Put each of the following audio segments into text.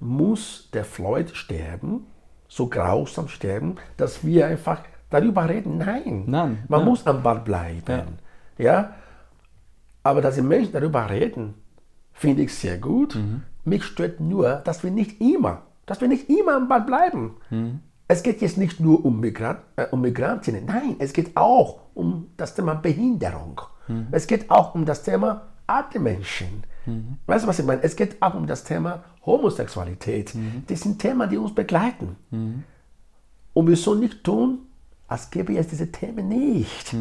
muss der Floyd sterben, so grausam sterben, dass wir einfach darüber reden. Nein, Nein, man ja. muss am Ball bleiben. Ja. Aber dass die Menschen darüber reden, finde ich sehr gut. Mhm. Mich stört nur, dass wir nicht immer, dass wir nicht immer am Ball bleiben. Mhm. Es geht jetzt nicht nur um, Migrant, äh, um Migrantinnen, nein, es geht auch um das Thema Behinderung. Mhm. Es geht auch um das Thema alte Menschen. Weißt du, was ich meine? Es geht auch um das Thema Homosexualität. Mhm. Das sind Themen, die uns begleiten. Und wir sollen nicht tun, als gäbe es diese Themen nicht.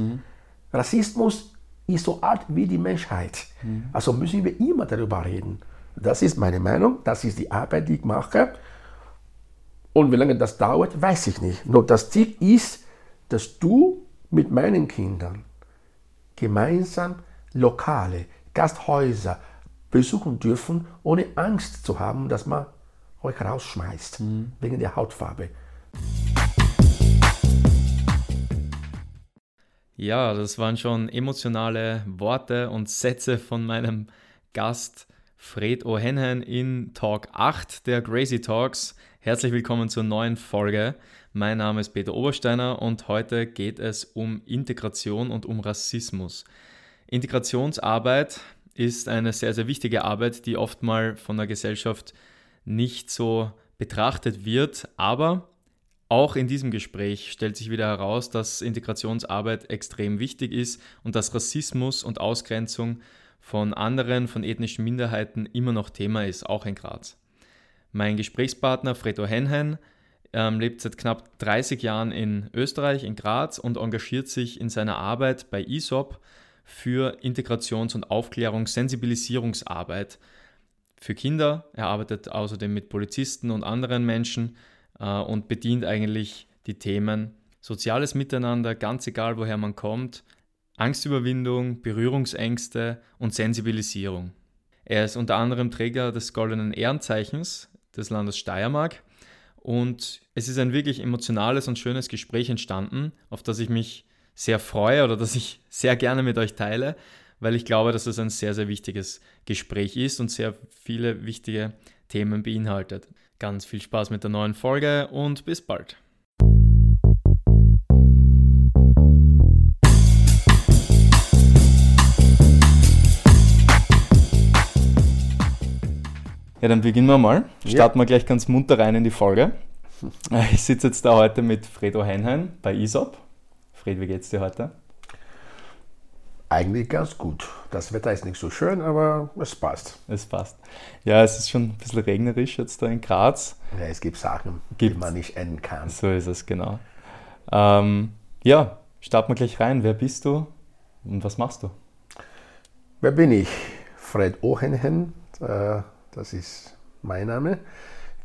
Rassismus ist so alt wie die Menschheit. Also müssen wir immer darüber reden. Das ist meine Meinung, das ist die Arbeit, die ich mache. Und wie lange das dauert, weiß ich nicht. Nur das Ziel ist, dass du mit meinen Kindern gemeinsam Lokale, Gasthäuser besuchen dürfen, ohne Angst zu haben, dass man euch rausschmeißt wegen der Hautfarbe. Ja, das waren schon emotionale Worte und Sätze von meinem Gast Fred O'Henhen in Talk 8 der Crazy Talks. Herzlich willkommen zur neuen Folge. Mein Name ist Peter Obersteiner und heute geht es um Integration und um Rassismus. Integrationsarbeit ist eine sehr, sehr wichtige Arbeit, die oft mal von der Gesellschaft nicht so betrachtet wird, aber auch in diesem Gespräch stellt sich wieder heraus, dass Integrationsarbeit extrem wichtig ist und dass Rassismus und Ausgrenzung von anderen, von ethnischen Minderheiten immer noch Thema ist, auch in Graz. Mein Gesprächspartner Fredo Henhen ähm, lebt seit knapp 30 Jahren in Österreich, in Graz und engagiert sich in seiner Arbeit bei ISOP für Integrations- und Aufklärungs-, Sensibilisierungsarbeit für Kinder. Er arbeitet außerdem mit Polizisten und anderen Menschen äh, und bedient eigentlich die Themen soziales Miteinander, ganz egal woher man kommt, Angstüberwindung, Berührungsängste und Sensibilisierung. Er ist unter anderem Träger des Goldenen Ehrenzeichens des Landes Steiermark und es ist ein wirklich emotionales und schönes Gespräch entstanden, auf das ich mich sehr freue oder das ich sehr gerne mit euch teile, weil ich glaube, dass es ein sehr, sehr wichtiges Gespräch ist und sehr viele wichtige Themen beinhaltet. Ganz viel Spaß mit der neuen Folge und bis bald. Ja, dann beginnen wir mal. Starten wir gleich ganz munter rein in die Folge. Ich sitze jetzt da heute mit Fredo Heinheim bei ISOP. Fred, wie geht's dir heute? Eigentlich ganz gut. Das Wetter ist nicht so schön, aber es passt. Es passt. Ja, es ist schon ein bisschen regnerisch jetzt da in Graz. Ja, es gibt Sachen, Gibt's. die man nicht enden kann. So ist es, genau. Ähm, ja, starten wir gleich rein. Wer bist du und was machst du? Wer bin ich? Fred Ohenhen, äh, das ist mein Name.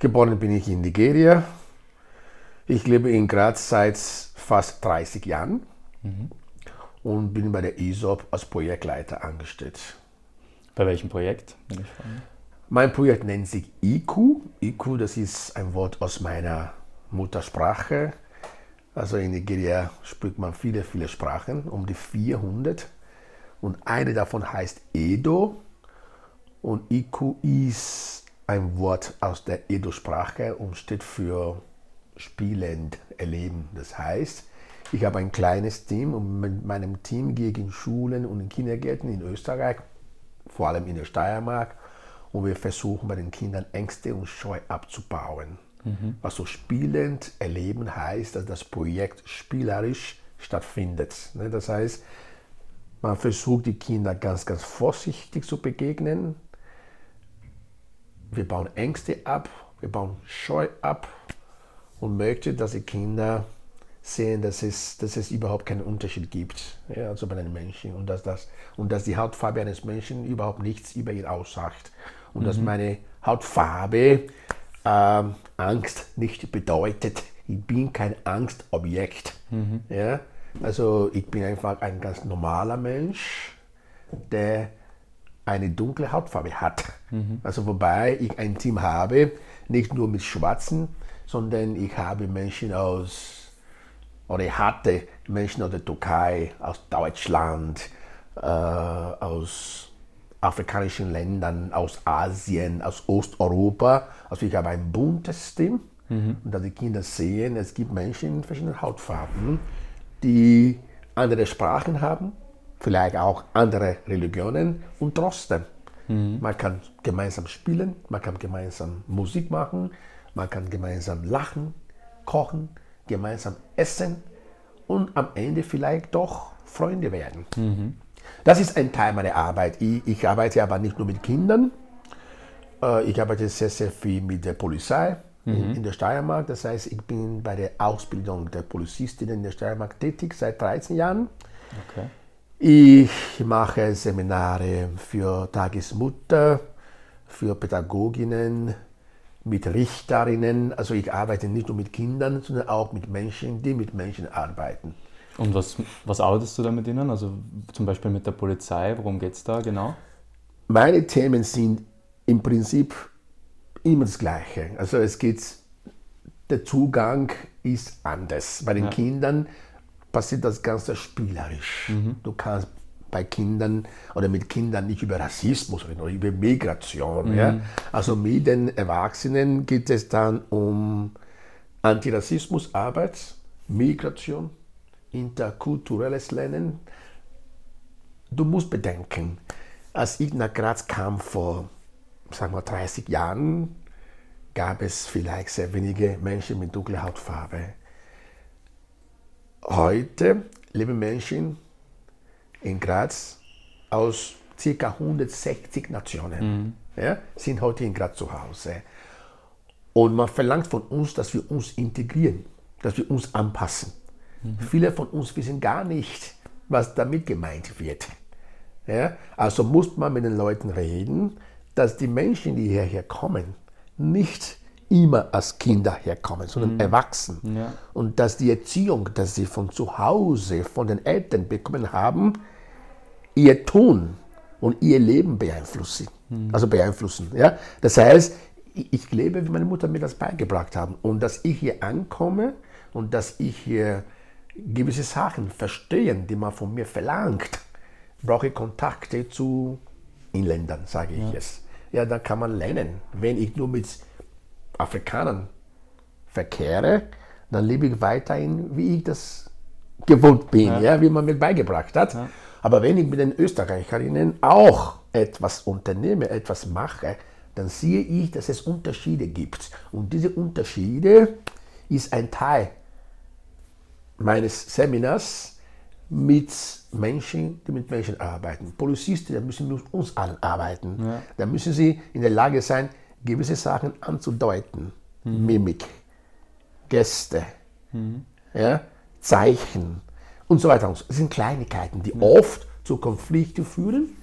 Geboren bin ich in Nigeria. Ich lebe in Graz seit fast 30 Jahren und bin bei der ISOP als Projektleiter angestellt. Bei welchem Projekt? Mein Projekt nennt sich IQ. IQ, das ist ein Wort aus meiner Muttersprache. Also in Nigeria spricht man viele, viele Sprachen, um die 400. Und eine davon heißt Edo. Und IQ ist ein Wort aus der Edo-Sprache und steht für spielend erleben. Das heißt, ich habe ein kleines Team und mit meinem Team gehe ich in Schulen und in Kindergärten in Österreich, vor allem in der Steiermark, und wir versuchen bei den Kindern Ängste und Scheu abzubauen. Was so spielend erleben heißt, dass das Projekt spielerisch stattfindet. Ne, Das heißt, man versucht die Kinder ganz, ganz vorsichtig zu begegnen. Wir bauen Ängste ab, wir bauen Scheu ab und möchte, dass die Kinder sehen, dass es, dass es überhaupt keinen Unterschied gibt ja, also bei den Menschen und dass, das, und dass die Hautfarbe eines Menschen überhaupt nichts über ihn aussagt und dass meine Hautfarbe ähm, Angst nicht bedeutet. Ich bin kein Angstobjekt. Ja? Also ich bin einfach ein ganz normaler Mensch, der eine dunkle Hautfarbe hat. Also wobei ich ein Team habe, nicht nur mit Schwarzen, sondern ich habe Menschen aus, oder ich hatte Menschen aus der Türkei, aus Deutschland, äh, aus afrikanischen Ländern, aus Asien, aus Osteuropa. Also ich habe ein buntes Team. Mhm. Und da die Kinder sehen, es gibt Menschen in verschiedenen Hautfarben, die andere Sprachen haben, vielleicht auch andere Religionen und trotzdem. Mhm. Man kann gemeinsam spielen, man kann gemeinsam Musik machen, man kann gemeinsam lachen, kochen, gemeinsam essen und am Ende vielleicht doch Freunde werden. Mhm. Das ist ein Teil meiner Arbeit. Ich, ich, arbeite aber nicht nur mit Kindern, äh, ich arbeite sehr, sehr viel mit der Polizei mhm. in, in, der Steiermark. Das heißt, ich bin bei der Ausbildung der Polizistinnen in der Steiermark tätig seit 13 Jahren. Okay. Ich mache Seminare für Tagesmutter, für Pädagoginnen, mit Richterinnen. Also ich arbeite nicht nur mit Kindern, sondern auch mit Menschen, die mit Menschen arbeiten. Und was, was arbeitest du da mit ihnen? Also zum Beispiel mit der Polizei, worum geht es da genau? Meine Themen sind im Prinzip immer das Gleiche. Also es geht, der Zugang ist anders. Bei den ja. Kindern passiert das Ganze spielerisch. Mhm. Du kannst bei Kindern oder mit Kindern nicht über Rassismus reden oder über Migration. Mhm. Ja? Also mit den Erwachsenen geht es dann um Antirassismusarbeit, Migration, interkulturelles Lernen. Du musst bedenken, als ich nach Graz kam vor, sagen wir, 30 Jahren, gab es vielleicht sehr wenige Menschen mit dunkler Hautfarbe. Heute leben Menschen in Graz aus ca. 160 Nationen, mhm. ja, sind heute in Graz zu Hause. Und man verlangt von uns, dass wir uns integrieren, dass wir uns anpassen. Mhm. Viele von uns wissen gar nicht, was damit gemeint wird. Ja? Also muss man mit den Leuten reden, dass die Menschen, die hierher kommen, nicht immer als Kinder herkommen, sondern mhm. erwachsen. Ja. Und dass die Erziehung, dass sie von zu Hause, von den Eltern bekommen haben, ihr Tun und ihr Leben beeinflussen. Mhm. Also beeinflussen. Ja? Das heißt, ich lebe, wie meine Mutter mir das beigebracht hat. Und dass ich hier ankomme und dass ich hier gewisse Sachen verstehen, die man von mir verlangt, brauche ich Kontakte zu Inländern, sage ich ja. es. Ja, dann kann man lernen. Wenn ich nur mit Afrikanern verkehre, dann lebe ich weiterhin, wie ich das gewohnt bin, ja. ja wie man mir beigebracht hat. Ja. Aber wenn ich mit den Österreicherinnen auch etwas unternehme, etwas mache, dann sehe ich, dass es Unterschiede gibt. Und diese Unterschiede ist ein Teil meines Seminars mit Menschen, die mit Menschen arbeiten. Polizisten, da müssen mit uns allen arbeiten. Ja. Da müssen sie in der Lage sein, gewisse Sachen anzudeuten. Mhm. Mimik, Gäste, mhm. ja, Zeichen und so weiter. Das sind Kleinigkeiten, die mhm. oft zu Konflikten führen.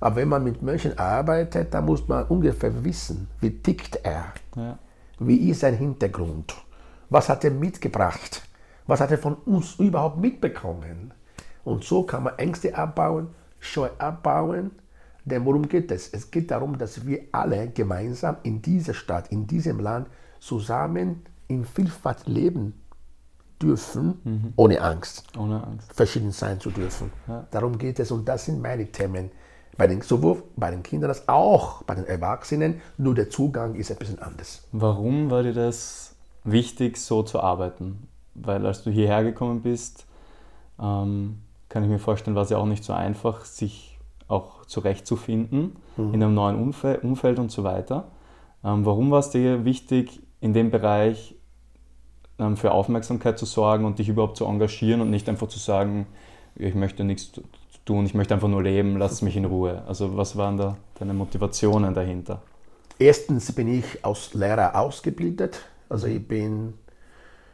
Aber wenn man mit Menschen arbeitet, dann muss man ungefähr wissen, wie tickt er, ja. wie ist sein Hintergrund, was hat er mitgebracht was hat er von uns überhaupt mitbekommen? Und so kann man Ängste abbauen, Scheu abbauen. Denn worum geht es? Es geht darum, dass wir alle gemeinsam in dieser Stadt, in diesem Land zusammen in Vielfalt leben dürfen, mhm. ohne Angst. Ohne Angst. Verschieden sein zu dürfen. Ja. Darum geht es und das sind meine Themen. Bei den, sowohl bei den Kindern als auch bei den Erwachsenen, nur der Zugang ist ein bisschen anders. Warum war dir das wichtig, so zu arbeiten? weil als du hierher gekommen bist, ähm, kann ich mir vorstellen, war es ja auch nicht so einfach, sich auch zurechtzufinden mhm. in einem neuen Umfeld, Umfeld und so weiter. Ähm, warum war es dir wichtig, in dem Bereich für Aufmerksamkeit zu sorgen und dich überhaupt zu engagieren und nicht einfach zu sagen, ich möchte nichts tun, ich möchte einfach nur leben, lass mich in Ruhe. Also was waren da deine Motivationen dahinter? Erstens bin ich als Lehrer ausgebildet. Also ich bin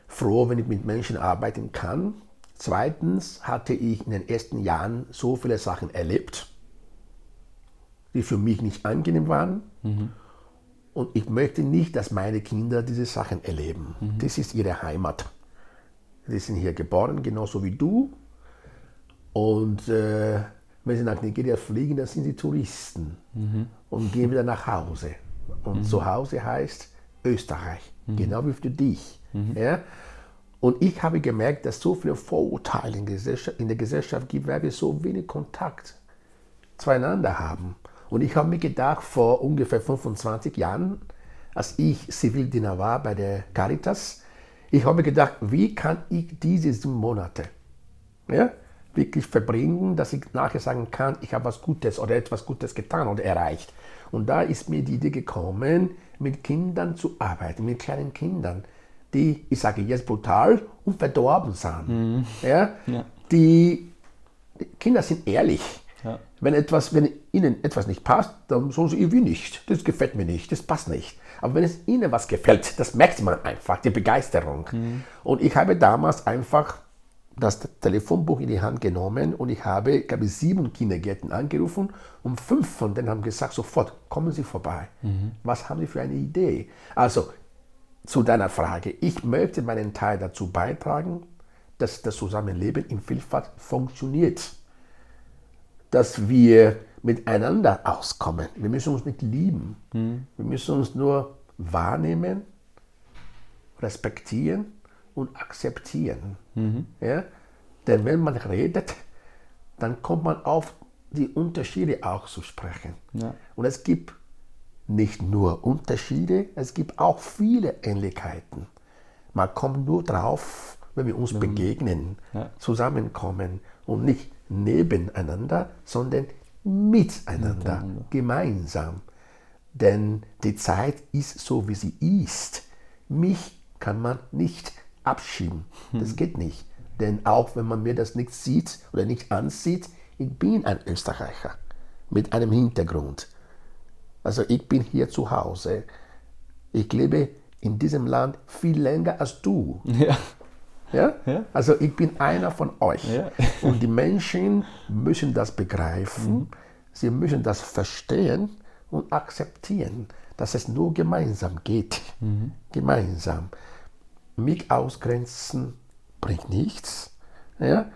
froh, wenn ich mit Menschen arbeiten kann. Zweitens hatte ich in den ersten Jahren so viele Sachen erlebt, die für mich nicht angenehm waren. Mhm. Und ich möchte nicht, dass meine Kinder diese Sachen erleben. Mhm. Das ist ihre Heimat. Sie sind hier geboren, genauso wie du. Und äh, wenn sie nach Nigeria fliegen, dann sind sie Touristen mhm. und gehen wieder nach Hause. Und mhm. zu Hause heißt Österreich, mhm. genau wie für dich. Mhm. Ja? Und ich habe gemerkt, dass so viele Vorurteile in, in der Gesellschaft gibt, weil wir so wenig Kontakt zueinander haben. Und ich habe mir gedacht, vor ungefähr 25 Jahren, als ich Zivildiener war bei der Caritas, ich habe mir gedacht, wie kann ich diese sieben Monate ja, wirklich verbringen, dass ich nachher sagen kann, ich habe was Gutes oder etwas Gutes getan oder erreicht. Und da ist mir die Idee gekommen, mit Kindern zu arbeiten, mit kleinen Kindern, die, ich sage jetzt brutal, und verdorben sind. Mhm. Ja? ja? Die, die Kinder sind ehrlich. Ja. Wenn, etwas, wenn ihnen etwas nicht passt, dann sagen sie, wie nicht. Das gefällt mir nicht, das passt nicht. Aber wenn es ihnen was gefällt, das merkt man einfach, die Begeisterung. Mhm. Und ich habe damals einfach das Telefonbuch in die Hand genommen und ich habe, glaube ich, sieben Kindergärten angerufen und fünf von denen haben gesagt, sofort, kommen Sie vorbei. Mhm. Was haben Sie für eine Idee? Also, zu deiner Frage, ich möchte meinen Teil dazu beitragen, dass das Zusammenleben in Vielfalt funktioniert dass wir miteinander auskommen. Wir müssen uns nicht lieben. Mhm. Wir müssen uns nur wahrnehmen, respektieren und akzeptieren. Mhm. Ja? Denn wenn man redet, dann kommt man auf die Unterschiede auch zu sprechen. Ja. Und es gibt nicht nur Unterschiede, es gibt auch viele Ähnlichkeiten. Man kommt nur drauf, wenn wir uns mhm. begegnen, ja. zusammenkommen und nicht nebeneinander, sondern miteinander, miteinander, gemeinsam. Denn die Zeit ist so, wie sie ist. Mich kann man nicht abschieben. Das hm. geht nicht. Denn auch wenn man mir das nicht sieht oder nicht ansieht, ich bin ein Österreicher mit einem Hintergrund. Also ich bin hier zu Hause. Ich lebe in diesem Land viel länger als du. Ja. Ja? ja? Also ich bin einer von euch. Ja. Und die Menschen müssen das begreifen, mhm. sie müssen das verstehen und akzeptieren, dass es nur gemeinsam geht. Mhm. Gemeinsam. Mich ausgrenzen bringt nichts. Ja?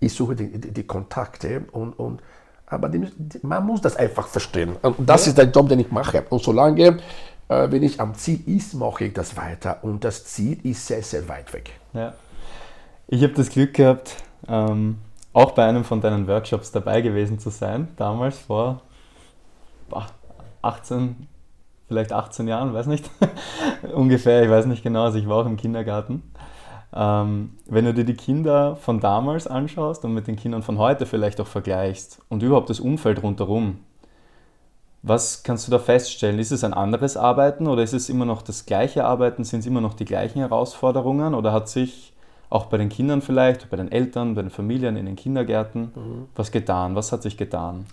Ich suche die, die, die Kontakte und, und aber die, man muss das einfach verstehen. Und das ja. ist der Job, den ich mache. Und solange wenn ich am Ziel ist, mache ich das weiter. Und das Ziel ist sehr, sehr weit weg. Ja. Ich habe das Glück gehabt, ähm, auch bei einem von deinen Workshops dabei gewesen zu sein, damals vor 18, vielleicht 18 Jahren, weiß nicht, ungefähr, ich weiß nicht genau, also ich war auch im Kindergarten. Ähm, wenn du dir die Kinder von damals anschaust und mit den Kindern von heute vielleicht auch vergleichst und überhaupt das Umfeld rundherum, was kannst du da feststellen? Ist es ein anderes Arbeiten oder ist es immer noch das gleiche Arbeiten? Sind es immer noch die gleichen Herausforderungen oder hat sich auch bei den Kindern vielleicht, bei den Eltern, bei den Familien, in den Kindergärten mhm. was getan? Was hat sich getan?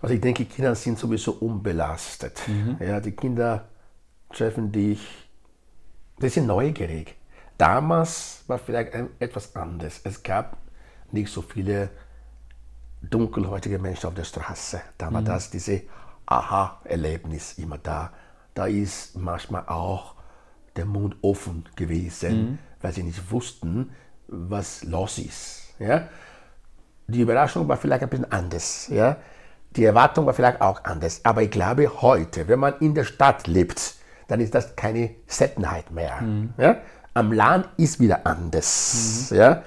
Also ich denke, Kinder sind sowieso unbelastet. Mhm. Ja, die Kinder treffen dich, die sind neugierig. Damals war vielleicht etwas anders. Es gab nicht so viele dunkelhäutige Menschen auf der Straße. Da war mhm. das diese Aha-Erlebnis immer da. Da ist manchmal auch der Mund offen gewesen, mhm. weil sie nicht wussten, was los ist. Ja? Die Überraschung war vielleicht ein bisschen anders. Ja? Die Erwartung war vielleicht auch anders. Aber ich glaube, heute, wenn man in der Stadt lebt, dann ist das keine Seltenheit mehr. Mhm. Ja? Am Land ist wieder anders. Mhm. Ja?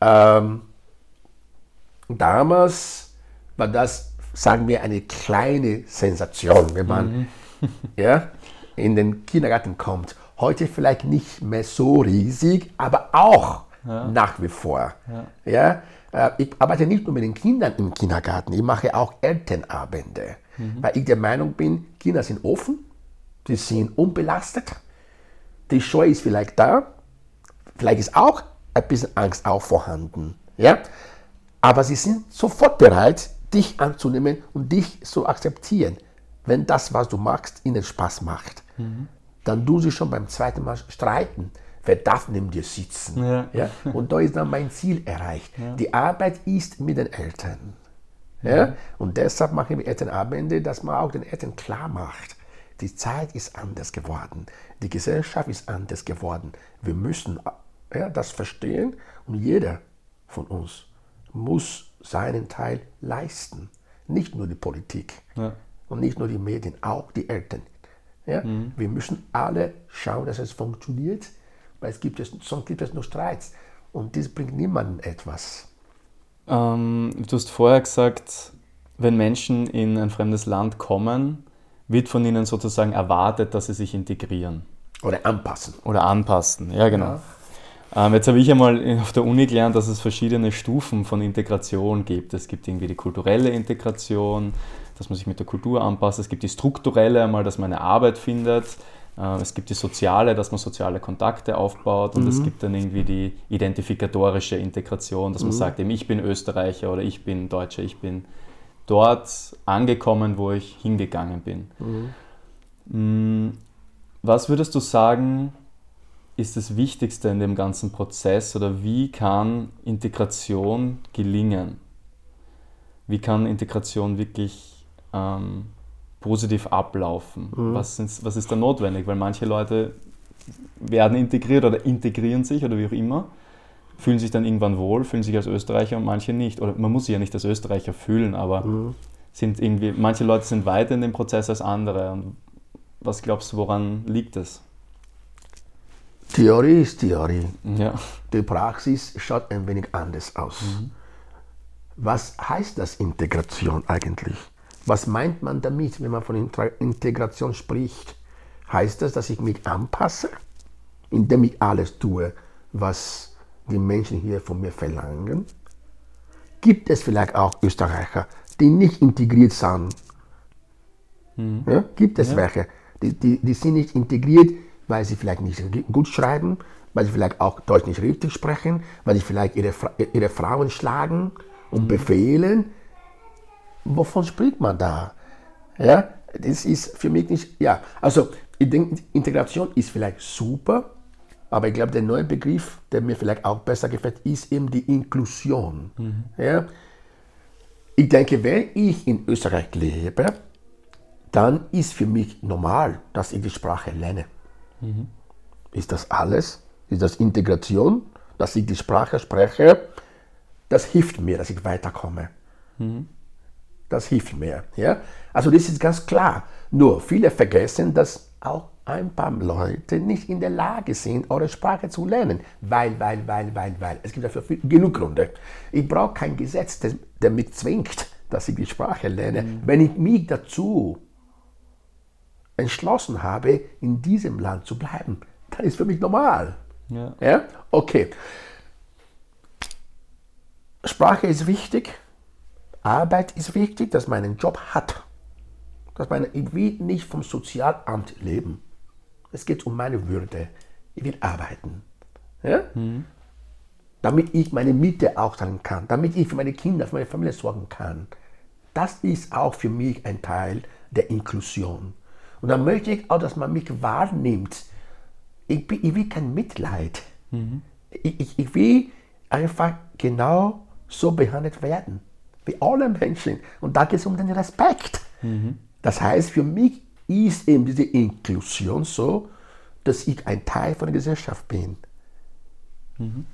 Ähm, damals war das sagen wir, eine kleine Sensation, wenn man mhm. ja, in den Kindergarten kommt. Heute vielleicht nicht mehr so riesig, aber auch ja. nach wie vor. Ja. ja. Äh, ich arbeite nicht nur mit den Kindern im Kindergarten, ich mache auch Elternabende, mhm. weil ich der Meinung bin, Kinder sind offen, sie sind unbelastet, die Scheu ist vielleicht da, vielleicht ist auch ein bisschen Angst auch vorhanden. Ja? Aber sie sind sofort bereit, dich anzunehmen und dich zu akzeptieren. Wenn das, was du magst, ihnen Spaß macht, mhm. dann du sie schon beim zweiten Mal streiten. Wer darf neben dir sitzen? Ja. ja? Und da ist dann mein Ziel erreicht. Ja. Die Arbeit ist mit den Eltern. Ja? Und deshalb machen wir Elternabende, dass man auch den Eltern klar macht, die Zeit ist anders geworden. Die Gesellschaft ist anders geworden. Wir müssen ja, das verstehen und jeder von uns muss seinen Teil leisten. Nicht nur die Politik ja. und nicht nur die Medien, auch die Eltern. Ja? Mhm. Wir müssen alle schauen, dass es funktioniert, weil es gibt es, sonst gibt es nur Streits. Und das bringt niemandem etwas. Ähm, du hast vorher gesagt, wenn Menschen in ein fremdes Land kommen, wird von ihnen sozusagen erwartet, dass sie sich integrieren. Oder anpassen. Oder anpassen, ja genau. Ja. Ähm, jetzt habe ich einmal auf der Uni gelernt, dass es verschiedene Stufen von Integration gibt. Es gibt irgendwie die kulturelle Integration, dass man sich mit der Kultur anpasst. Es gibt die strukturelle, einmal, dass man eine Arbeit findet. Äh, es gibt die soziale, dass man soziale Kontakte aufbaut und mhm. es gibt dann irgendwie die identifikatorische Integration, dass man mhm. sagt, eben ich bin Österreicher oder ich bin Deutscher, ich bin dort angekommen, wo ich hingegangen bin. Mhm. Mm, was würdest du sagen, ist das Wichtigste in dem ganzen Prozess oder wie kann Integration gelingen? Wie kann Integration wirklich ähm, positiv ablaufen? Mhm. Was, was ist da notwendig? Weil manche Leute werden integriert oder integrieren sich oder wie auch immer, fühlen sich dann irgendwann wohl, fühlen sich als Österreicher und manche nicht. Oder man muss sich ja nicht als Österreicher fühlen, aber mhm. sind irgendwie, manche Leute sind weiter in dem Prozess als andere. Und was glaubst du, woran liegt es? Theorie ist Theorie. Ja. Die Praxis schaut ein wenig anders aus. Mhm. Was heißt das Integration eigentlich? Was meint man damit, wenn man von Integration spricht? Heißt das, dass ich mich anpasse, indem ich alles tue, was die Menschen hier von mir verlangen? Gibt es vielleicht auch Österreicher, die nicht integriert sind? Mhm. Ja? Gibt es ja. welche? Die, die, die sind nicht integriert, weil sie vielleicht nicht gut schreiben, weil sie vielleicht auch Deutsch nicht richtig sprechen, weil sie vielleicht ihre, ihre Frauen schlagen und mhm. befehlen wovon spricht man da? Ja, das ist für mich nicht, ja, also ich denke, Integration ist vielleicht super, aber ich glaube, der neue Begriff, der mir vielleicht auch besser gefällt, ist eben die Inklusion. Mhm. Ja? Ich denke, wenn ich in Österreich lebe, dann ist für mich normal, dass ich die Sprache lerne. Mhm. Ist das alles? Ist das Integration, dass ich die Sprache spreche? Das hilft mir, dass ich weiterkomme. Mhm das hilft mir. Ja? Also das ist ganz klar. Nur viele vergessen, dass auch ein paar Leute nicht in der Lage sind, eure Sprache zu lernen. Weil, weil, weil, weil, weil. Es gibt dafür genug Gründe. Ich brauche kein Gesetz, das, das mich zwingt, dass ich die Sprache lerne. Mhm. Wenn ich mich dazu entschlossen habe, in diesem Land zu bleiben, dann ist für mich normal. Ja. ja? Okay. Sprache ist wichtig. Arbeit ist wichtig, dass man einen Job hat. Dass man, ich will nicht vom Sozialamt leben. Es geht um meine Würde. Ich will arbeiten. Ja? Mhm. Damit ich meine Miete auch zahlen kann. Damit ich für meine Kinder, für meine Familie sorgen kann. Das ist auch für mich ein Teil der Inklusion. Und dann möchte ich auch, dass man mich wahrnimmt. Ich, ich will kein Mitleid. Mhm. Ich, ich, ich will einfach genau so behandelt werden wie alle Menschen. Und da geht es um den Respekt. Mhm. Das heißt, für mich ist eben diese Inklusion so, dass ich ein Teil von der Gesellschaft bin. Mhm.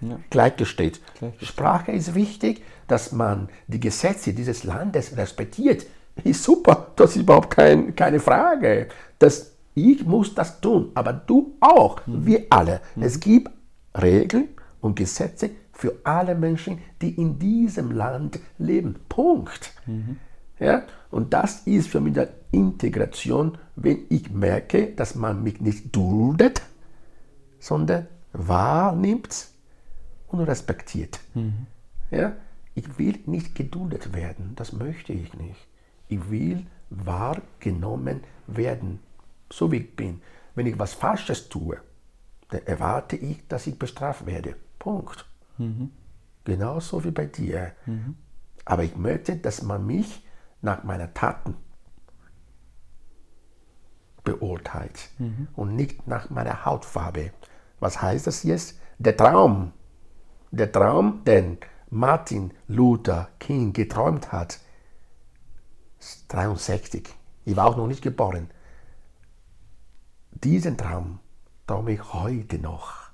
Ja. Gleichgestellt. Gleichgestellt. Sprache ist wichtig, dass man die Gesetze dieses Landes respektiert. Ist super, das ist überhaupt kein, keine Frage. Das, ich muss das tun, aber du auch, mhm. wir alle. Mhm. Es gibt Regeln und Gesetze, für alle Menschen, die in diesem Land leben. Punkt. Mhm. Ja? Und das ist für mich die Integration, wenn ich merke, dass man mich nicht duldet, sondern wahrnimmt und respektiert. Mhm. Ja? Ich will nicht geduldet werden, das möchte ich nicht. Ich will wahrgenommen werden, so wie ich bin. Wenn ich was Falsches tue, dann erwarte ich, dass ich bestraft werde. Punkt. Mhm. Genauso wie bei dir. Mhm. Aber ich möchte, dass man mich nach meinen Taten beurteilt mhm. und nicht nach meiner Hautfarbe. Was heißt das jetzt? Der Traum, der Traum, den Martin Luther King geträumt hat, 63. Ich war auch noch nicht geboren. Diesen Traum träume ich heute noch,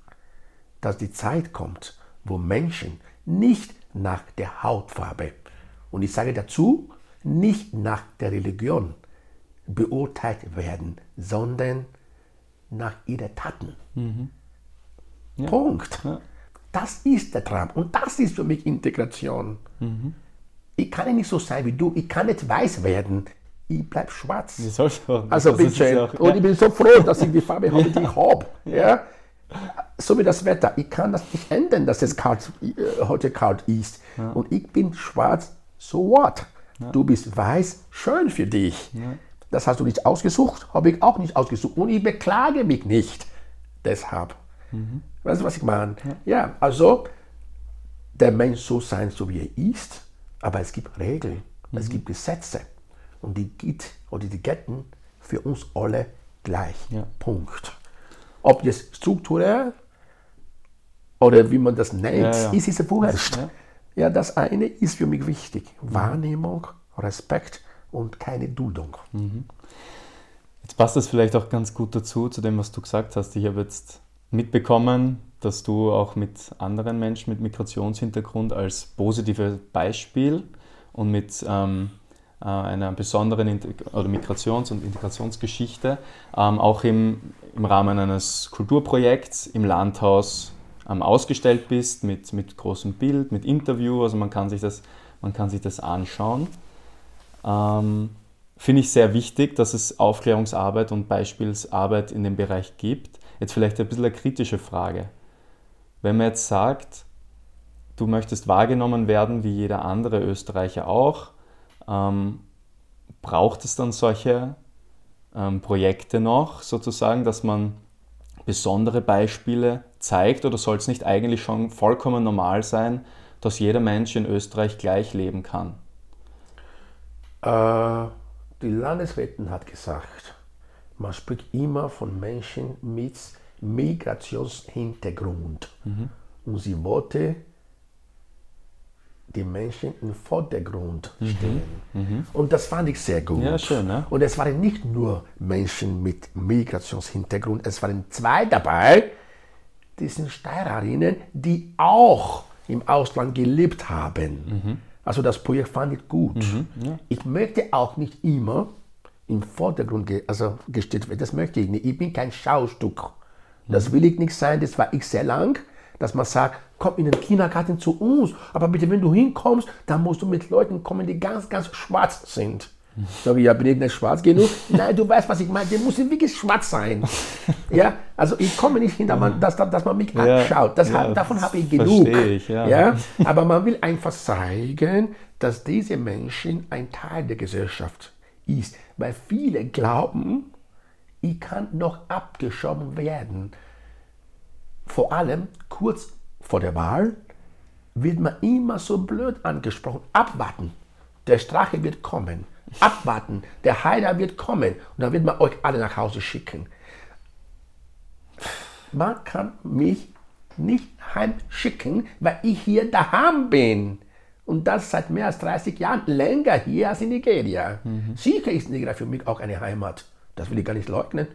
dass die Zeit kommt, wo Menschen nicht nach der Hautfarbe und ich sage dazu, nicht nach der Religion beurteilt werden, sondern nach ihren Taten. Mhm. Ja. Punkt. Ja. Das ist der Traum und das ist für mich Integration. Mhm. Ich kann nicht so sein wie du. Ich kann nicht weiß werden. Ich bleib schwarz. Soll's auch? Also Das bitte. ja auch- Und ich bin so froh, dass ich die Farbe habe, die ich habe. Ja? So wie das Wetter. Ich kann das nicht ändern, dass es kalt, äh, heute kalt ist. Und ich bin schwarz, so what? Du bist weiß, schön für dich. Das hast du nicht ausgesucht, habe ich auch nicht ausgesucht. Und ich beklage mich nicht deshalb. Weißt du, was ich meine? Ja, also der Mensch so sein, so wie er ist, aber es gibt Regeln, es gibt Gesetze und die gibt oder die gelten für uns alle gleich. Ja. Punkt. Ob jetzt strukturell oder wie man das nennt, Ja, ja. ist es wurscht. Ja. Ja. das eine ist für mich wichtig. Wahrnehmung, Respekt und keine Duldung. Jetzt passt das vielleicht auch ganz gut dazu, zu dem, was du gesagt hast. Ich habe jetzt mitbekommen, dass du auch mit anderen Menschen mit Migrationshintergrund als positives Beispiel und mit ähm, äh, einer besonderen Integ oder Migrations- und Integrationsgeschichte ähm, auch im, im Rahmen eines Kulturprojekts im Landhaus ähm, ausgestellt bist, mit, mit großem Bild, mit Interview. Also man kann sich das, man kann sich das anschauen. Ähm, Finde ich sehr wichtig, dass es Aufklärungsarbeit und Beispielsarbeit in dem Bereich gibt. Jetzt vielleicht ein bisschen eine kritische Frage. Wenn man jetzt sagt, du möchtest wahrgenommen werden wie jeder andere Österreicher auch, ähm, braucht es dann solche ähm, Projekte noch, sozusagen, dass man besondere Beispiele zeigt oder soll es nicht eigentlich schon vollkommen normal sein, dass jeder Mensch in Österreich gleich leben kann? Äh, die Landesrätin hat gesagt, man spricht immer von Menschen mit Migrationshintergrund. Und sie wollte die Menschen im Vordergrund stellen. Und das fand ich sehr gut. Ja, schön, ne? Und es waren nicht nur Menschen mit Migrationshintergrund, es waren zwei dabei, die sind Steirerinnen, die auch im Ausland gelebt haben. Also das Projekt fand ich gut. Ich möchte auch nicht immer im Vordergrund ge also gestellt werden. Das möchte ich nicht. Ich bin kein Schaustück. Das will ich nicht sein, das war ich sehr lang, dass man sagt, komm in den Kindergarten zu uns, aber bitte, wenn du hinkommst, dann musst du mit Leuten kommen, die ganz, ganz schwarz sind. Sag ich, ja, bin ich nicht schwarz genug? Nein, du weißt, was ich meine, die müssen wirklich schwarz sein. Ja, also ich komme nicht hin, dass man, dass, dass man mich Ja, anschaut. Das, ja, davon habe ich genug. ich, ja. ja, aber man will einfach zeigen, dass diese Menschen ein Teil der Gesellschaft ist. Weil viele glauben, ich kann noch abgeschoben werden. Vor allem kurz vor der Wahl wird man immer so blöd angesprochen. Abwarten, der Strache wird kommen. Abwarten, der Heiler wird kommen. Und dann wird man euch alle nach Hause schicken. Man kann mich nicht heimschicken, weil ich hier daheim bin. Und das seit mehr als 30 Jahren, länger hier als in Nigeria. Sicher ist Nigeria für mich auch eine Heimat. Das will ich gar nicht leugnen.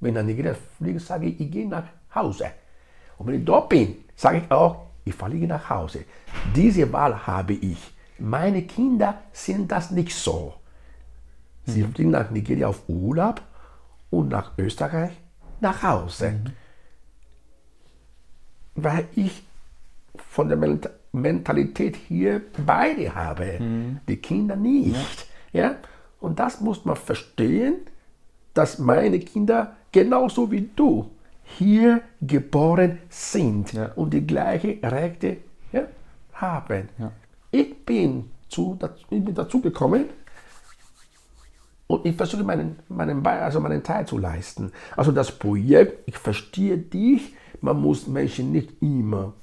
Wenn ich nach Nigeria fliege, sage ich, ich gehe nach Hause. Und wenn ich dort bin, sage ich auch, ich fliege nach Hause. Diese Wahl habe ich. Meine Kinder sind das nicht so. Sie fliegen nach Nigeria auf Urlaub und nach Österreich nach Hause. Weil ich von der Mentalität hier beide habe, die Kinder nicht. Ja. Und das muss man verstehen, dass meine Kinder genauso wie du hier geboren sind Ja. und die gleichen Rechte ja, haben. Ja. Ich bin, zu, ich bin dazu gekommen, und ich versuche meinen, meinen, also meinen Teil zu leisten. Also das Projekt, ich verstehe dich, man muss Menschen nicht immer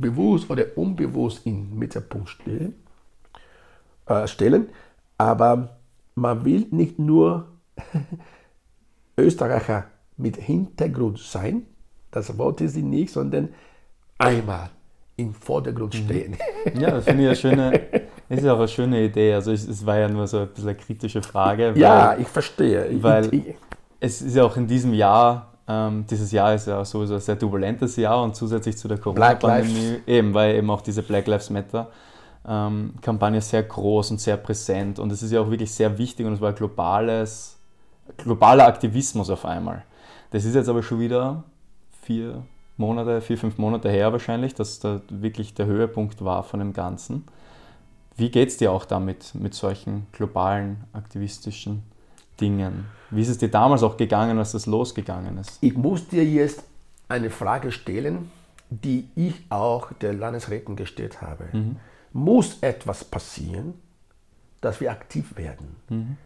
bewusst oder unbewusst in den Mittelpunkt stellen, äh, stellen, aber man will nicht nur Österreicher mit Hintergrund sein, das wollte sie nicht, sondern einmal im Vordergrund stehen. Ja, das finde ich eine schöne, ist ja auch eine schöne Idee. Also es, es war ja nur so ein bisschen eine kritische Frage. ja, weil ich verstehe. Ich- weil- ich, Es ist ja auch in diesem Jahr, ähm, dieses Jahr ist ja sowieso ein sehr turbulentes Jahr und zusätzlich zu der Corona-Pandemie, eben, weil eben auch diese Black Lives Matter ähm, sehr groß und sehr präsent und es ist ja auch wirklich sehr wichtig und es war globales, globaler Aktivismus auf einmal. Das ist jetzt aber schon wieder vier Monate, vier, fünf Monate her wahrscheinlich, dass da wirklich der Höhepunkt war von dem Ganzen. Wie geht es dir auch damit, mit solchen globalen aktivistischen Dingen? Wie ist es dir damals auch gegangen, als das losgegangen ist? Ich muss dir jetzt eine Frage stellen, die ich auch der Landesräten gestellt habe. Mhm. Muss etwas passieren, dass wir aktiv werden? Mhm.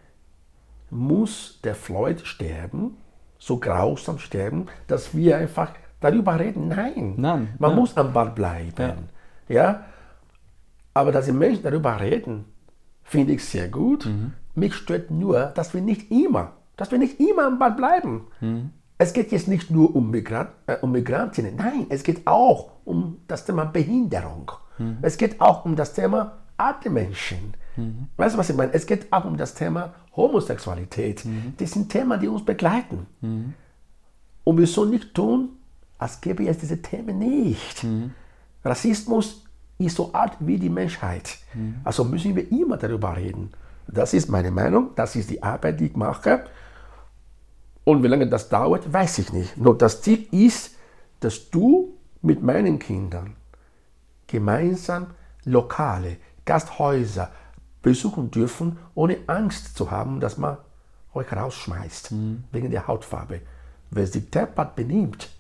Muss der Floyd sterben, so grausam sterben, dass wir einfach darüber reden? Nein. Nein Man ja. muss am Ball bleiben. Ja. ja. Aber dass die Menschen darüber reden, finde ich sehr gut. Mhm. Mich stört nur, dass wir nicht immer, dass wir nicht immer am Ball bleiben. Mhm. Es geht jetzt nicht nur um, Migrant, äh, um Migrantinnen, nein, es geht auch um das Thema Behinderung. Mhm. Es geht auch um das Thema alte Menschen. Mhm. Weißt du, was ich meine? Es geht auch um das Thema Homosexualität. Mhm. Das sind Themen, die uns begleiten. Mhm. Und wir sollen nicht tun, als gäbe es diese Themen nicht. Rassismus ist so alt wie die Menschheit. Also müssen wir immer darüber reden. Das ist meine Meinung, das ist die Arbeit, die ich mache. Und wie lange das dauert, weiß ich nicht. Nur das Ziel ist, dass du mit meinen Kindern gemeinsam Lokale, Gasthäuser besuchen dürfen, ohne Angst zu haben, dass man euch rausschmeißt mhm. wegen der Hautfarbe. Wer sich deppert benimmt,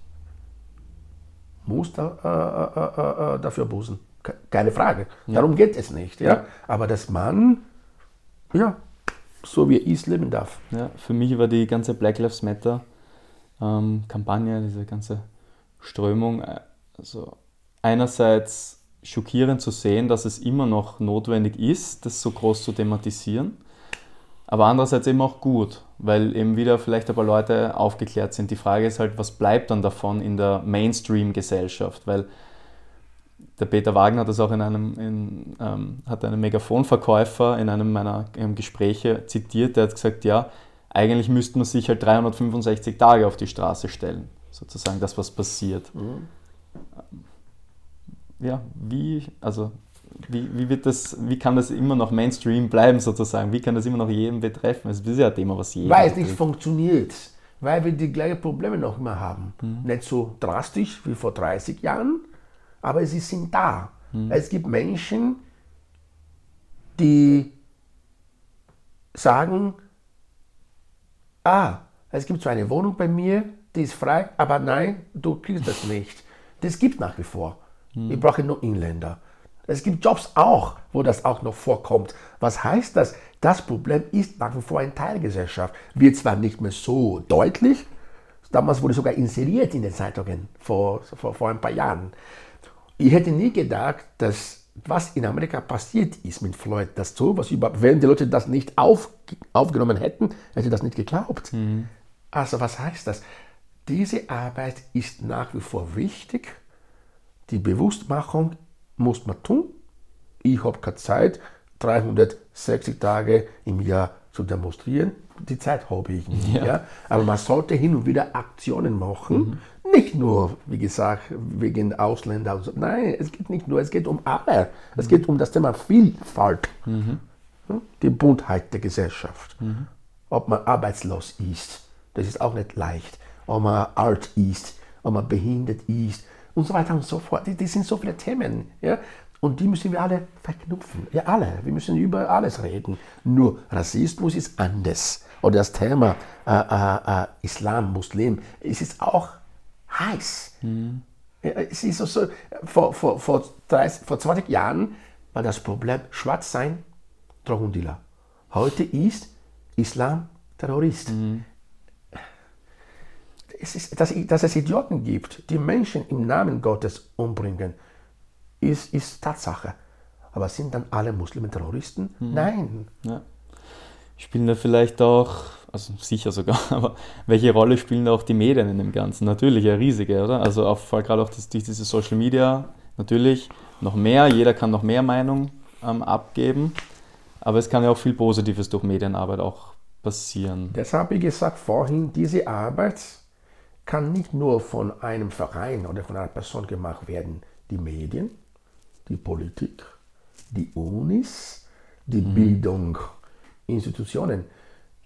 muss da, äh, äh, äh, dafür bußen. Keine Frage. Ja. Darum geht es nicht. Ja? ja? Aber dass man ja, so wie er ist, leben darf. Ja, für mich war die ganze Black Lives Matter ähm, diese ganze Strömung, äh, also einerseits schockierend zu sehen, dass es immer noch notwendig ist, das so groß zu thematisieren, aber andererseits eben auch gut, weil eben wieder vielleicht ein paar Leute aufgeklärt sind. Die Frage ist halt, was bleibt dann davon in der Mainstream-Gesellschaft, weil der Peter Wagner hat das auch in einem, in, ähm, hat einen Megafonverkäufer in einem meiner Gespräche zitiert, der hat gesagt, ja, eigentlich müsste man sich halt 365 Tage auf die Straße stellen, sozusagen das, was passiert. Mhm. Ja, wie, also wie, wie, wird das, wie kann das immer noch Mainstream bleiben sozusagen? Wie kann das immer noch jeden betreffen? Es ist ja ein Thema, was jeden Weil es nicht funktioniert, weil wir die gleichen Probleme noch immer haben. Mhm. Nicht so drastisch wie vor 30 Jahren, aber sie sind da. Mhm. Es gibt Menschen, die sagen, ah, es gibt so eine Wohnung bei mir, die ist frei, aber nein, du kriegst das nicht. Das gibt nach wie vor. Mhm. Ich brauche nur Inländer. Es gibt Jobs auch, wo das auch noch vorkommt. Was heißt das? Das Problem ist nach wie vor eine Teilgesellschaft. Wird zwar nicht mehr so deutlich, damals wurde sogar inseriert in den Zeitungen vor, vor, vor ein paar Jahren. Ich hätte nie gedacht, dass was in Amerika passiert ist mit Floyd, dass so was überhaupt, wenn die Leute das nicht auf, aufgenommen hätten, hätte das nicht geglaubt. Mhm. Also was heißt das? Diese Arbeit ist nach wie vor wichtig. Die Bewusstmachung muss man tun. Ich habe keine Zeit, 360 Tage im Jahr zu demonstrieren. Die Zeit habe ich nicht. Ja. ja. Aber man sollte hin und wieder Aktionen machen, mhm. Nicht nur, wie gesagt, wegen Ausländer. Nein, es geht nicht nur, es geht um alle. Es geht um das Thema Vielfalt, mhm. die Buntheit der Gesellschaft. Mhm. Ob man arbeitslos ist, das ist auch nicht leicht. Ob man alt ist, ob man behindert ist und so weiter und so fort. Das sind so viele Themen. Ja? Und die müssen wir alle verknüpfen. Ja, alle. Wir müssen über alles reden. Nur Rassismus ist anders. Oder das Thema äh, äh, äh Islam, Muslim, es ist auch heiß. Mhm. Es ist so, vor, vor, vor, 30, vor 20 Jahren war das Problem schwarz sein, Drogendealer. Heute ist Islam Terrorist. Mhm. Es ist, dass, dass, es Idioten gibt, die Menschen im Namen Gottes umbringen, ist, ist Tatsache. Aber sind dann alle Muslime Terroristen? Mhm. Nein. Ja. Spielen da vielleicht auch also sicher sogar, aber welche Rolle spielen da auch die Medien in dem Ganzen? Natürlich eine riesige, oder? Also auf, gerade auch das, durch diese Social Media, natürlich noch mehr, jeder kann noch mehr Meinung ähm, abgeben, aber es kann ja auch viel Positives durch Medienarbeit auch passieren. Deshalb habe ich gesagt vorhin, diese Arbeit kann nicht nur von einem Verein oder von einer Person gemacht werden. Die Medien, die Politik, die Unis, die mhm. Bildung, Institutionen,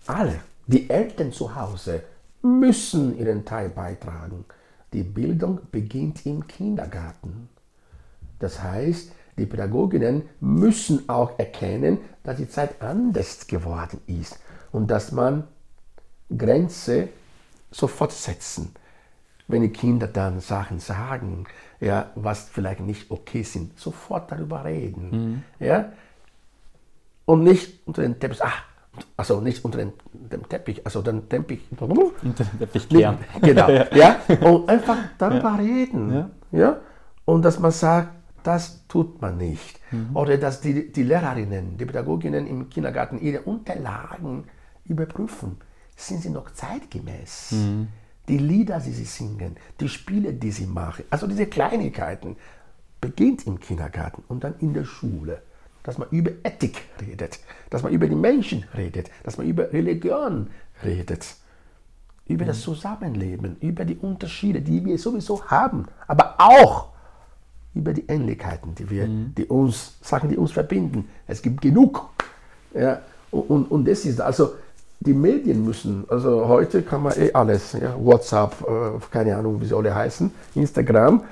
alle die Eltern zu Hause müssen ihren Teil beitragen. Die Bildung beginnt im Kindergarten. Das heißt, die Pädagoginnen müssen auch erkennen, dass die Zeit anders geworden ist und dass man Grenze sofort setzen. Wenn die Kinder dann Sachen sagen, ja, was vielleicht nicht okay sind, sofort darüber reden. Mhm. Ja? Und nicht unter den Teppich, ach, also nicht unter den, dem Teppich, also den Teppich. Unter den Teppich kehren. Genau, ja. ja. Und einfach darüber ja. reden. Ja. ja. Und dass man sagt, das tut man nicht. Mhm. Oder dass die, die Lehrerinnen, die Pädagoginnen im Kindergarten ihre Unterlagen überprüfen. Sind sie noch zeitgemäß? Mhm. Die Lieder, die sie singen, die Spiele, die sie machen, also diese Kleinigkeiten, beginnt im Kindergarten und dann in der Schule. Dass man über Ethik redet, dass man über die Menschen redet, dass man über Religion redet, über mhm. das Zusammenleben, über die Unterschiede, die wir sowieso haben, aber auch über die Ähnlichkeiten, die wir, mhm. die uns, Sachen, die uns verbinden. Es gibt genug. Ja, und, und das ist also, die Medien müssen, also heute kann man eh alles, ja, WhatsApp, äh, keine Ahnung, wie sie alle heißen, Instagram.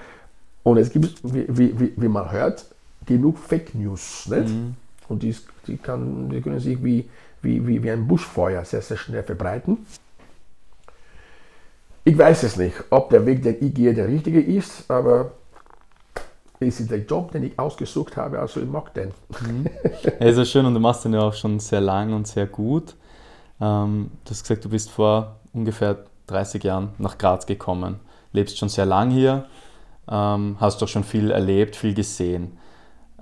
Und es gibt, wie, wie, wie man hört, genug Fake News. Nicht? Mhm. Und die, die, kann, die können sich wie, wie, wie, wie ein Buschfeuer sehr, sehr schnell verbreiten. Ich weiß es nicht, ob der Weg, den ich gehe, der richtige ist, aber es ist der Job, den ich ausgesucht habe, also ich mag den. Mhm. Ja, ist ja schön und du machst den ja auch schon sehr lang und sehr gut. Ähm, du hast gesagt, du bist vor ungefähr 30 Jahren nach Graz gekommen, lebst schon sehr lang hier, ähm, hast doch schon viel erlebt, viel gesehen.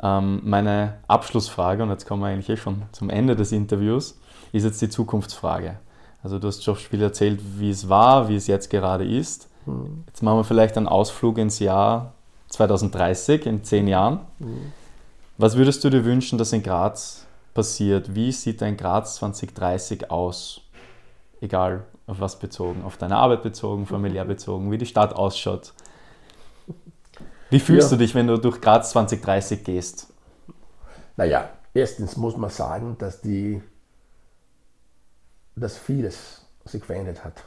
Ähm, meine Abschlussfrage, und jetzt kommen wir eigentlich eh schon zum Ende des Interviews, ist jetzt die Zukunftsfrage. Also du hast schon viel erzählt, wie es war, wie es jetzt gerade ist. Mhm. Jetzt machen wir vielleicht einen Ausflug ins Jahr 2030, in zehn Jahren. Mhm. Was würdest du dir wünschen, dass in Graz passiert? Wie sieht dein Graz 2030 aus? Egal auf was bezogen, auf deine Arbeit bezogen, familiär bezogen, wie die Stadt ausschaut. Wie fühlst ja. du dich, wenn du durch Graz 2030 gehst? Naja, erstens muss man sagen, dass, die, dass vieles sich verändert hat.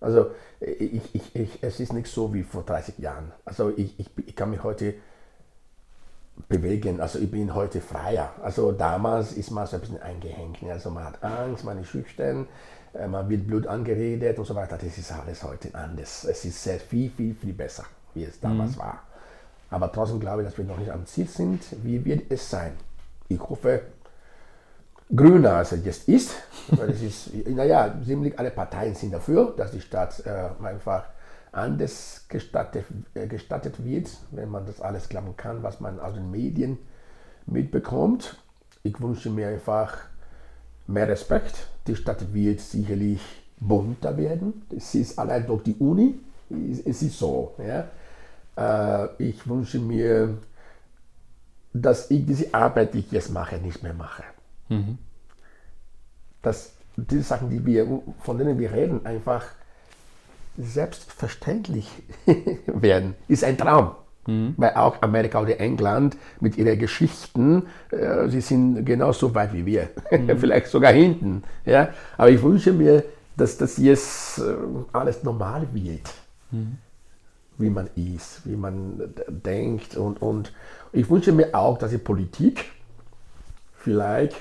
Also ich, ich, ich, es ist nicht so wie vor 30 Jahren. Also ich, ich, ich kann mich heute bewegen. Also ich bin heute freier. Also damals ist man so ein bisschen eingehängt. Also man hat Angst, man ist schüchtern, äh, man wird Blut angeredet und so weiter. Das ist alles heute anders. Es ist sehr viel, viel, viel besser, wie es damals mhm. war. Aber trotzdem glaube ich, dass wir noch nicht am Ziel sind. Wie wird es sein? Ich hoffe, grüner als es jetzt ist. Weil es ist, naja, ziemlich alle Parteien sind dafür, dass die Stadt äh, einfach anders gestattet, äh, gestattet wird, wenn man das alles klappen kann, was man aus den Medien mitbekommt. Ich wünsche mir einfach mehr Respekt. Die Stadt wird sicherlich bunter werden. Es ist allein durch die Uni, es ist so. Ja. Äh, ich wünsche mir, dass ich diese Arbeit, die ich jetzt mache, nicht mehr mache. Mhm. Dass diese Sachen, die wir, von denen wir reden, einfach selbstverständlich werden, ist ein Traum. Mhm. Weil auch Amerika oder England mit ihren Geschichten, äh, sie sind genauso weit wie wir, mhm. vielleicht sogar hinten. Ja? Aber ich wünsche mir, dass das jetzt äh, alles normal wird, mhm. Wie man ist, wie man denkt. Und, und ich wünsche mir auch, dass die Politik vielleicht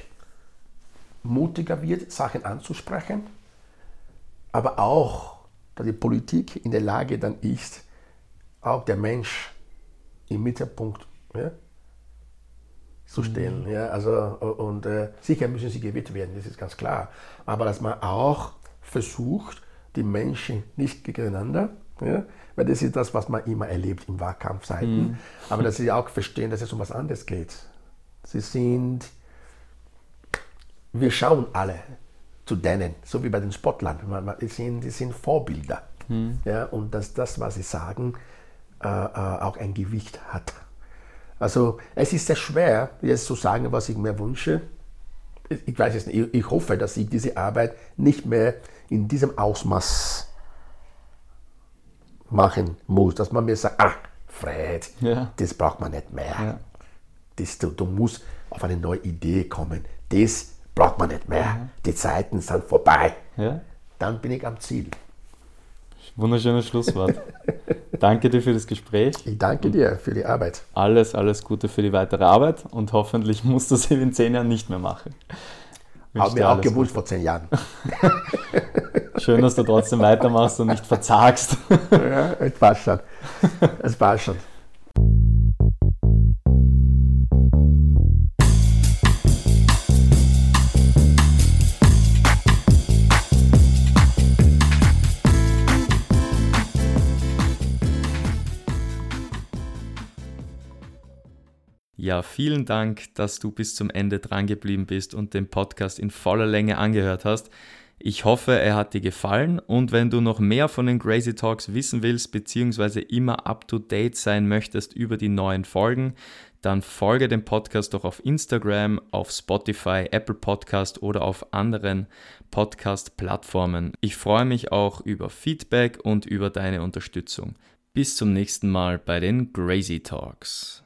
mutiger wird, Sachen anzusprechen, aber auch dass die Politik in der Lage dann ist, auch der Mensch im Mittelpunkt ja, zu stellen. Mhm. Ja, also, und äh, sicher müssen sie gewählt werden, das ist ganz klar. Aber dass man auch versucht, die Menschen nicht gegeneinander, ja, weil das ist das, was man immer erlebt in Wahlkampfzeiten, mhm. aber dass sie auch verstehen, dass es um was anderes geht. Sie sind, wir schauen alle zu denen, so wie bei den Sportlern. Die sind, die sind Vorbilder. Mhm. Ja, und dass das, was sie sagen, äh, äh, auch ein Gewicht hat. Also es ist sehr schwer, jetzt zu sagen, was ich mir wünsche. Ich weiß es nicht. Ich hoffe, dass ich diese Arbeit nicht mehr in diesem Ausmaß machen muss, dass man mir sagt, ah, Fred, ja. das braucht man nicht mehr. Ja. Das, du, du musst auf eine neue Idee kommen. Das braucht man nicht mehr. Ja. Die Zeiten sind vorbei. Dann bin ich am Ziel. Wunderschönes Schlusswort. danke dir für das Gespräch. Ich danke dir für die Arbeit. Alles, alles Gute für die weitere Arbeit und hoffentlich musst du sie in zehn Jahren nicht mehr machen. Habe mir auch gewusst vor zehn Jahren. Schön, dass du trotzdem weitermachst und nicht verzagst. ja, es passt schon. Es passt schon. Ja, vielen Dank, dass du bis zum Ende dran geblieben bist und den Podcast in voller Länge angehört hast. Ich hoffe, er hat dir gefallen und wenn du noch mehr von den Crazy Talks wissen willst, beziehungsweise immer up to date sein möchtest über die neuen Folgen, dann folge dem Podcast doch auf Instagram, auf Spotify, Apple Podcast oder auf anderen Podcast-Plattformen. Ich freue mich auch über Feedback und über deine Unterstützung. Bis zum nächsten Mal bei den Crazy Talks.